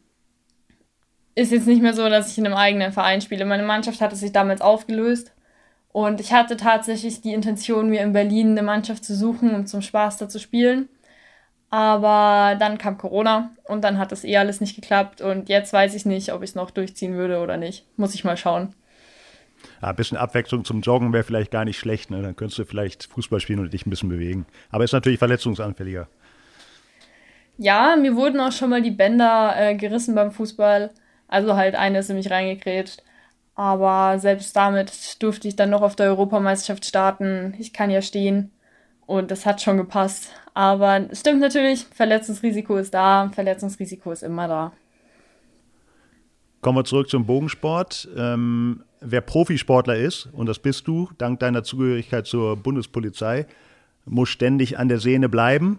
ist jetzt nicht mehr so, dass ich in einem eigenen Verein spiele. Meine Mannschaft hatte sich damals aufgelöst und ich hatte tatsächlich die Intention, mir in Berlin eine Mannschaft zu suchen, um zum Spaß da zu spielen. Aber dann kam Corona und dann hat das eh alles nicht geklappt und jetzt weiß ich nicht, ob ich es noch durchziehen würde oder nicht. Muss ich mal schauen. Ja, ein bisschen Abwechslung zum Joggen wäre vielleicht gar nicht schlecht. Ne? Dann könntest du vielleicht Fußball spielen und dich ein bisschen bewegen. Aber ist natürlich verletzungsanfälliger. Ja, mir wurden auch schon mal die Bänder äh, gerissen beim Fußball. Also halt eine ist in mich reingekrätscht. Aber selbst damit durfte ich dann noch auf der Europameisterschaft starten. Ich kann ja stehen. Und das hat schon gepasst. Aber es stimmt natürlich, Verletzungsrisiko ist da. Verletzungsrisiko ist immer da. Kommen wir zurück zum Bogensport. Ähm, wer Profisportler ist, und das bist du, dank deiner Zugehörigkeit zur Bundespolizei, muss ständig an der Sehne bleiben.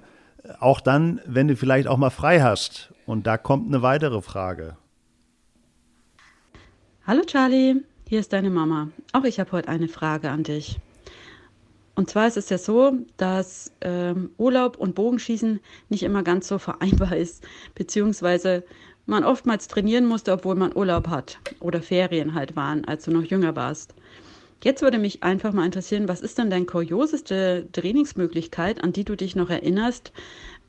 Auch dann, wenn du vielleicht auch mal frei hast. Und da kommt eine weitere Frage. Hallo Charlie, hier ist deine Mama. Auch ich habe heute eine Frage an dich. Und zwar ist es ja so, dass ähm, Urlaub und Bogenschießen nicht immer ganz so vereinbar ist, beziehungsweise man oftmals trainieren musste, obwohl man Urlaub hat oder Ferien halt waren, als du noch jünger warst. Jetzt würde mich einfach mal interessieren, was ist denn deine kurioseste Trainingsmöglichkeit, an die du dich noch erinnerst,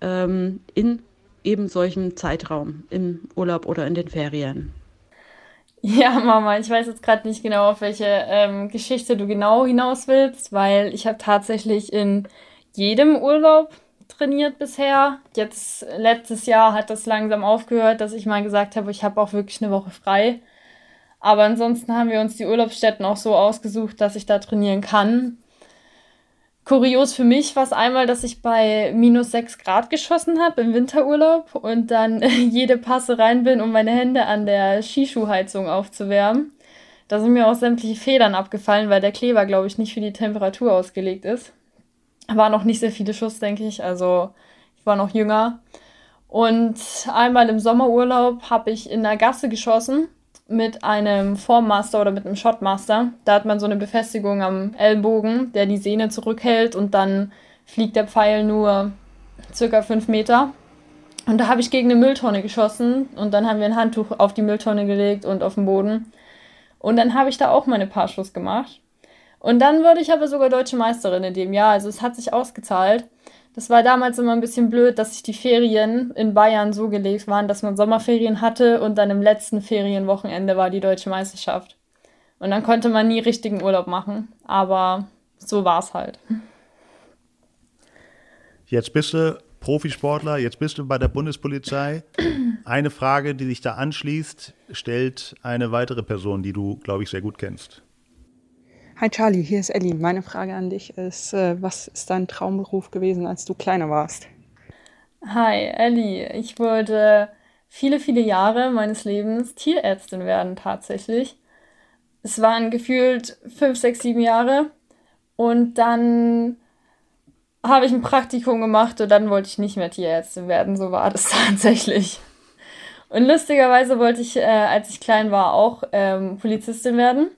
ähm, in eben solchen Zeitraum, im Urlaub oder in den Ferien? Ja, Mama, ich weiß jetzt gerade nicht genau, auf welche ähm, Geschichte du genau hinaus willst, weil ich habe tatsächlich in jedem Urlaub trainiert bisher. Jetzt letztes Jahr hat das langsam aufgehört, dass ich mal gesagt habe, ich habe auch wirklich eine Woche frei. Aber ansonsten haben wir uns die Urlaubsstätten auch so ausgesucht, dass ich da trainieren kann. Kurios für mich war es einmal, dass ich bei minus 6 Grad geschossen habe im Winterurlaub und dann jede Passe rein bin, um meine Hände an der Skischuhheizung aufzuwärmen. Da sind mir auch sämtliche Federn abgefallen, weil der Kleber, glaube ich, nicht für die Temperatur ausgelegt ist. War noch nicht sehr viele Schuss, denke ich. Also ich war noch jünger. Und einmal im Sommerurlaub habe ich in der Gasse geschossen mit einem Formmaster oder mit einem Shotmaster. Da hat man so eine Befestigung am Ellbogen, der die Sehne zurückhält und dann fliegt der Pfeil nur circa fünf Meter. Und da habe ich gegen eine Mülltonne geschossen und dann haben wir ein Handtuch auf die Mülltonne gelegt und auf den Boden. Und dann habe ich da auch meine paar Schuss gemacht. Und dann wurde ich aber sogar deutsche Meisterin in dem Jahr. Also es hat sich ausgezahlt. Das war damals immer ein bisschen blöd, dass sich die Ferien in Bayern so gelegt waren, dass man Sommerferien hatte und dann im letzten Ferienwochenende war die deutsche Meisterschaft. Und dann konnte man nie richtigen Urlaub machen. Aber so war es halt. Jetzt bist du Profisportler, jetzt bist du bei der Bundespolizei. Eine Frage, die sich da anschließt, stellt eine weitere Person, die du, glaube ich, sehr gut kennst. Hi Charlie, hier ist Ellie. Meine Frage an dich ist, äh, was ist dein Traumberuf gewesen, als du kleiner warst? Hi Ellie, ich wollte viele, viele Jahre meines Lebens Tierärztin werden tatsächlich. Es waren gefühlt fünf, sechs, sieben Jahre und dann habe ich ein Praktikum gemacht und dann wollte ich nicht mehr Tierärztin werden. So war das tatsächlich. Und lustigerweise wollte ich, äh, als ich klein war, auch ähm, Polizistin werden.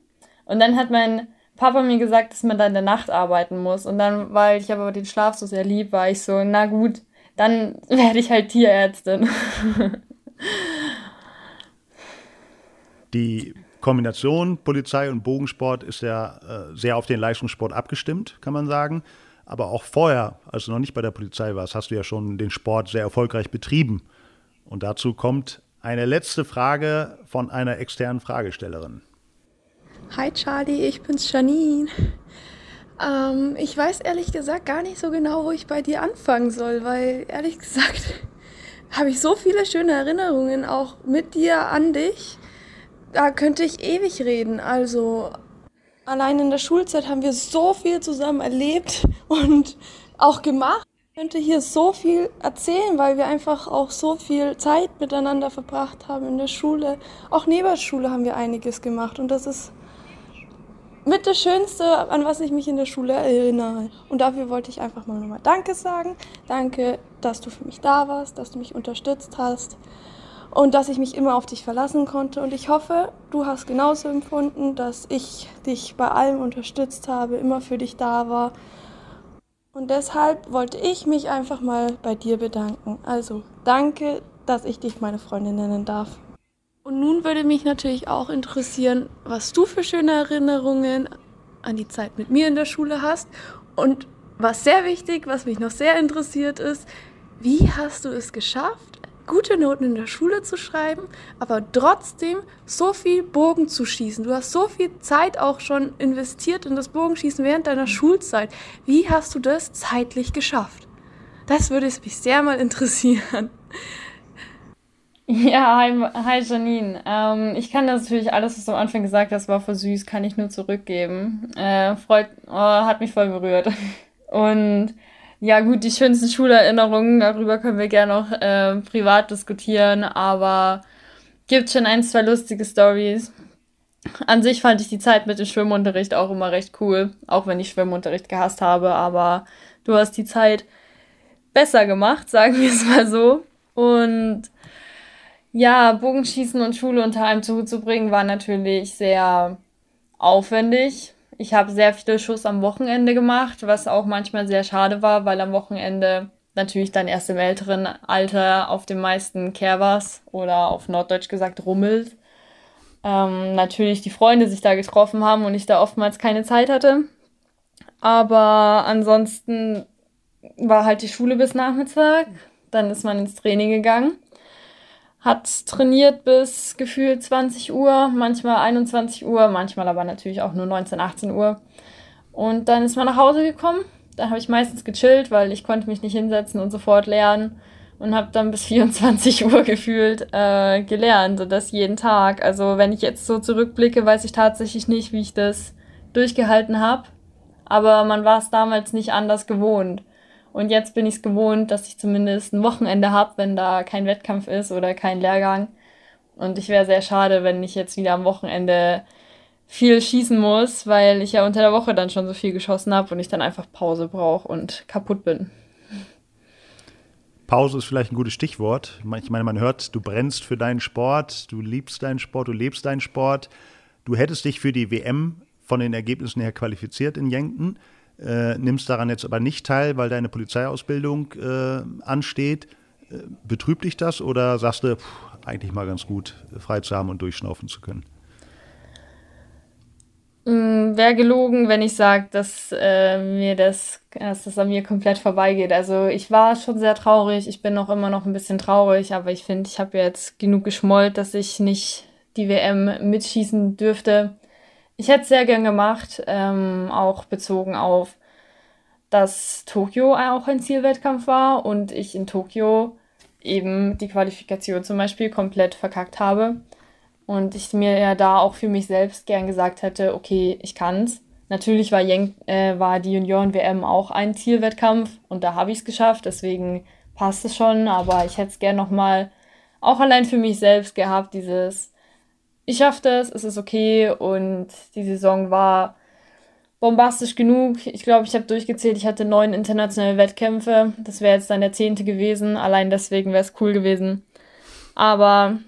Und dann hat mein Papa mir gesagt, dass man da in der Nacht arbeiten muss. Und dann, weil ich aber den Schlaf so sehr lieb, war ich so, na gut, dann werde ich halt Tierärztin. Die Kombination Polizei und Bogensport ist ja äh, sehr auf den Leistungssport abgestimmt, kann man sagen. Aber auch vorher, als du noch nicht bei der Polizei warst, hast du ja schon den Sport sehr erfolgreich betrieben. Und dazu kommt eine letzte Frage von einer externen Fragestellerin. Hi Charlie, ich bin's Janine. Ähm, ich weiß ehrlich gesagt gar nicht so genau, wo ich bei dir anfangen soll, weil ehrlich gesagt habe ich so viele schöne Erinnerungen auch mit dir an dich. Da könnte ich ewig reden. Also Allein in der Schulzeit haben wir so viel zusammen erlebt und auch gemacht. Ich könnte hier so viel erzählen, weil wir einfach auch so viel Zeit miteinander verbracht haben in der Schule. Auch neben der Schule haben wir einiges gemacht und das ist mit das Schönste, an was ich mich in der Schule erinnere. Und dafür wollte ich einfach mal nochmal Danke sagen. Danke, dass du für mich da warst, dass du mich unterstützt hast und dass ich mich immer auf dich verlassen konnte. Und ich hoffe, du hast genauso empfunden, dass ich dich bei allem unterstützt habe, immer für dich da war. Und deshalb wollte ich mich einfach mal bei dir bedanken. Also danke, dass ich dich meine Freundin nennen darf. Und nun würde mich natürlich auch interessieren, was du für schöne Erinnerungen an die Zeit mit mir in der Schule hast. Und was sehr wichtig, was mich noch sehr interessiert ist, wie hast du es geschafft, gute Noten in der Schule zu schreiben, aber trotzdem so viel Bogen zu schießen. Du hast so viel Zeit auch schon investiert in das Bogenschießen während deiner Schulzeit. Wie hast du das zeitlich geschafft? Das würde mich sehr mal interessieren. Ja, hi, hi Janine. Ähm, ich kann das natürlich alles, was du am Anfang gesagt hast, war voll süß, kann ich nur zurückgeben. Äh, freut, oh, hat mich voll berührt. Und ja, gut, die schönsten Schulerinnerungen, darüber können wir gerne noch äh, privat diskutieren, aber gibt schon ein, zwei lustige Stories. An sich fand ich die Zeit mit dem Schwimmunterricht auch immer recht cool, auch wenn ich Schwimmunterricht gehasst habe, aber du hast die Zeit besser gemacht, sagen wir es mal so. Und ja, Bogenschießen und Schule unter einem Hut zu bringen, war natürlich sehr aufwendig. Ich habe sehr viele Schuss am Wochenende gemacht, was auch manchmal sehr schade war, weil am Wochenende natürlich dann erst im älteren Alter auf den meisten Kehrwas oder auf Norddeutsch gesagt rummelt. Ähm, natürlich die Freunde sich da getroffen haben und ich da oftmals keine Zeit hatte. Aber ansonsten war halt die Schule bis Nachmittag. Dann ist man ins Training gegangen hat trainiert bis gefühlt 20 Uhr, manchmal 21 Uhr, manchmal aber natürlich auch nur 19, 18 Uhr. Und dann ist man nach Hause gekommen. Da habe ich meistens gechillt, weil ich konnte mich nicht hinsetzen und sofort lernen und habe dann bis 24 Uhr gefühlt äh, gelernt und das jeden Tag. Also wenn ich jetzt so zurückblicke, weiß ich tatsächlich nicht, wie ich das durchgehalten habe. Aber man war es damals nicht anders gewohnt. Und jetzt bin ich es gewohnt, dass ich zumindest ein Wochenende habe, wenn da kein Wettkampf ist oder kein Lehrgang. Und ich wäre sehr schade, wenn ich jetzt wieder am Wochenende viel schießen muss, weil ich ja unter der Woche dann schon so viel geschossen habe und ich dann einfach Pause brauche und kaputt bin. Pause ist vielleicht ein gutes Stichwort. Ich meine, man hört, du brennst für deinen Sport, du liebst deinen Sport, du lebst deinen Sport. Du hättest dich für die WM von den Ergebnissen her qualifiziert in Yankton, äh, nimmst daran jetzt aber nicht teil, weil deine Polizeiausbildung äh, ansteht. Äh, betrübt dich das oder sagst du, pff, eigentlich mal ganz gut, frei zu haben und durchschnaufen zu können? Mm, Wäre gelogen, wenn ich sage, dass äh, mir das, dass das an mir komplett vorbeigeht. Also ich war schon sehr traurig, ich bin auch immer noch ein bisschen traurig, aber ich finde, ich habe jetzt genug geschmollt, dass ich nicht die WM mitschießen dürfte. Ich hätte es sehr gern gemacht, ähm, auch bezogen auf, dass Tokio auch ein Zielwettkampf war und ich in Tokio eben die Qualifikation zum Beispiel komplett verkackt habe. Und ich mir ja da auch für mich selbst gern gesagt hätte, okay, ich kann's. Natürlich war, Jen äh, war die Junioren-WM auch ein Zielwettkampf und da habe ich es geschafft, deswegen passt es schon, aber ich hätte es gern nochmal auch allein für mich selbst gehabt, dieses, ich schaffe das, es ist okay und die Saison war bombastisch genug. Ich glaube, ich habe durchgezählt, ich hatte neun internationale Wettkämpfe. Das wäre jetzt dann der zehnte gewesen. Allein deswegen wäre es cool gewesen. Aber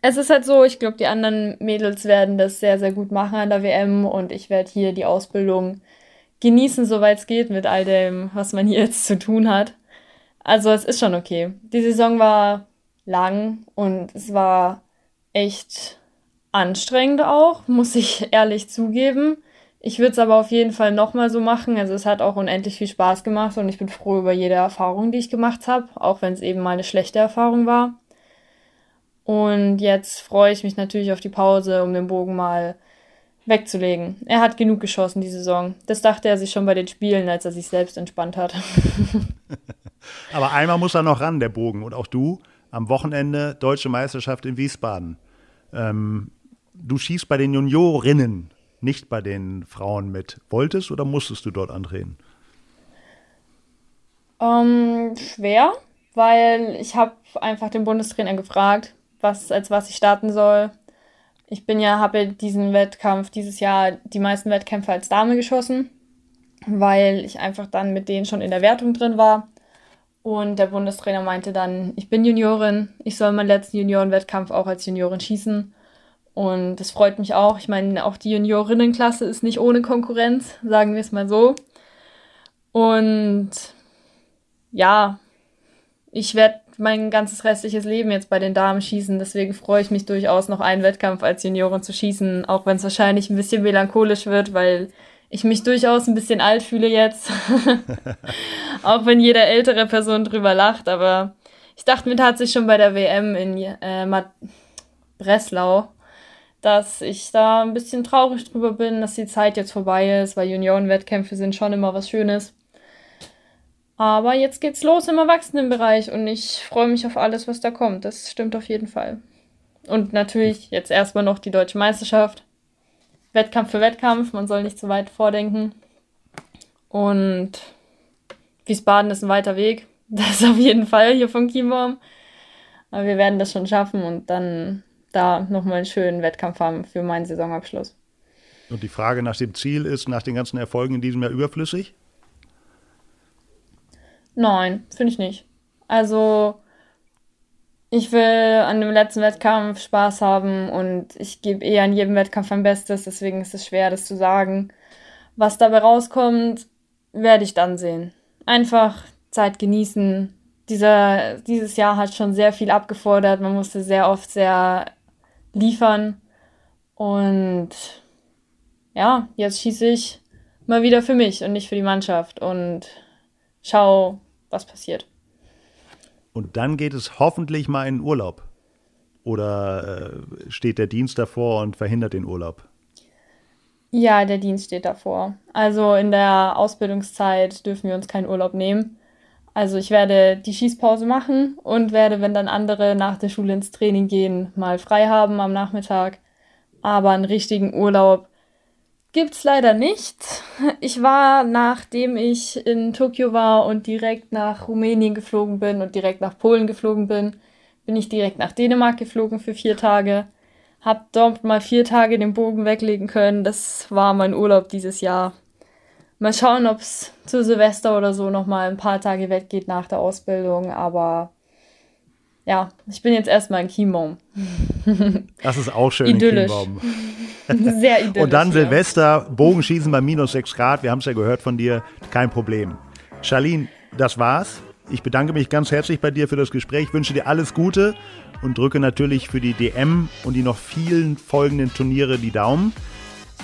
es ist halt so, ich glaube, die anderen Mädels werden das sehr, sehr gut machen an der WM und ich werde hier die Ausbildung genießen, soweit es geht, mit all dem, was man hier jetzt zu tun hat. Also es ist schon okay. Die Saison war lang und es war echt anstrengend auch, muss ich ehrlich zugeben. Ich würde es aber auf jeden Fall nochmal so machen. Also es hat auch unendlich viel Spaß gemacht und ich bin froh über jede Erfahrung, die ich gemacht habe, auch wenn es eben mal eine schlechte Erfahrung war. Und jetzt freue ich mich natürlich auf die Pause, um den Bogen mal wegzulegen. Er hat genug geschossen die Saison. Das dachte er sich schon bei den Spielen, als er sich selbst entspannt hat. Aber einmal muss er noch ran, der Bogen. Und auch du am Wochenende Deutsche Meisterschaft in Wiesbaden. Ähm, du schießt bei den Juniorinnen, nicht bei den Frauen mit. Wolltest oder musstest du dort antreten? Ähm, schwer, weil ich habe einfach den Bundestrainer gefragt, was, als was ich starten soll. Ich bin ja, habe diesen Wettkampf dieses Jahr die meisten Wettkämpfe als Dame geschossen, weil ich einfach dann mit denen schon in der Wertung drin war. Und der Bundestrainer meinte dann, ich bin Juniorin, ich soll meinen letzten Juniorenwettkampf auch als Juniorin schießen. Und das freut mich auch. Ich meine, auch die Juniorinnenklasse ist nicht ohne Konkurrenz, sagen wir es mal so. Und ja, ich werde mein ganzes restliches Leben jetzt bei den Damen schießen. Deswegen freue ich mich durchaus noch einen Wettkampf als Juniorin zu schießen, auch wenn es wahrscheinlich ein bisschen melancholisch wird, weil ich mich durchaus ein bisschen alt fühle jetzt. auch wenn jede ältere Person drüber lacht, aber ich dachte mir tatsächlich schon bei der WM in äh, Breslau, dass ich da ein bisschen traurig drüber bin, dass die Zeit jetzt vorbei ist, weil Juniorenwettkämpfe sind schon immer was Schönes. Aber jetzt geht's los im Erwachsenenbereich und ich freue mich auf alles, was da kommt. Das stimmt auf jeden Fall. Und natürlich jetzt erstmal noch die deutsche Meisterschaft. Wettkampf für Wettkampf, man soll nicht zu weit vordenken. Und Wiesbaden ist ein weiter Weg. Das auf jeden Fall hier von Chiembaum. Aber wir werden das schon schaffen und dann da nochmal einen schönen Wettkampf haben für meinen Saisonabschluss. Und die Frage nach dem Ziel ist nach den ganzen Erfolgen in diesem Jahr überflüssig? Nein, finde ich nicht. Also, ich will an dem letzten Wettkampf Spaß haben und ich gebe eh an jedem Wettkampf mein Bestes, deswegen ist es schwer, das zu sagen. Was dabei rauskommt, werde ich dann sehen. Einfach Zeit genießen. Dieser, dieses Jahr hat schon sehr viel abgefordert. Man musste sehr oft sehr liefern. Und ja, jetzt schieße ich mal wieder für mich und nicht für die Mannschaft. Und schau, was passiert. Und dann geht es hoffentlich mal in Urlaub. Oder äh, steht der Dienst davor und verhindert den Urlaub? Ja, der Dienst steht davor. Also in der Ausbildungszeit dürfen wir uns keinen Urlaub nehmen. Also ich werde die Schießpause machen und werde, wenn dann andere nach der Schule ins Training gehen, mal frei haben am Nachmittag. Aber einen richtigen Urlaub Gibt's leider nicht. Ich war, nachdem ich in Tokio war und direkt nach Rumänien geflogen bin und direkt nach Polen geflogen bin, bin ich direkt nach Dänemark geflogen für vier Tage. hab dort mal vier Tage den Bogen weglegen können. Das war mein Urlaub dieses Jahr. Mal schauen, ob es zu Silvester oder so noch mal ein paar Tage weggeht nach der Ausbildung. Aber ja, ich bin jetzt erstmal in Chiembaum. Das ist auch schön idyllisch. in Chiembaum. Sehr idyllisch. Und dann. Silvester, Bogenschießen bei minus 6 Grad. Wir haben es ja gehört von dir. Kein Problem. Charlene, das war's. Ich bedanke mich ganz herzlich bei dir für das Gespräch. Wünsche dir alles Gute und drücke natürlich für die DM und die noch vielen folgenden Turniere die Daumen.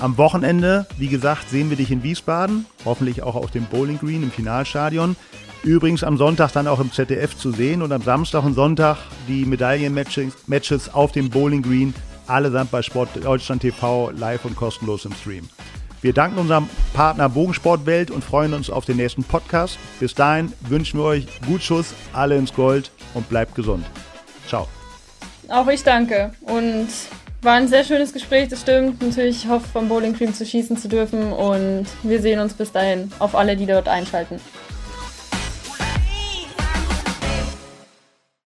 Am Wochenende, wie gesagt, sehen wir dich in Wiesbaden, hoffentlich auch auf dem Bowling Green im Finalstadion. Übrigens am Sonntag dann auch im ZDF zu sehen und am Samstag und Sonntag die Medaillenmatches auf dem Bowling Green, allesamt bei Sport Deutschland TV live und kostenlos im Stream. Wir danken unserem Partner Bogensportwelt und freuen uns auf den nächsten Podcast. Bis dahin wünschen wir euch gut Schuss, alle ins Gold und bleibt gesund. Ciao. Auch ich danke und war ein sehr schönes Gespräch, das stimmt. Natürlich, ich hoffe, vom Bowling Cream zu schießen zu dürfen und wir sehen uns bis dahin. Auf alle, die dort einschalten.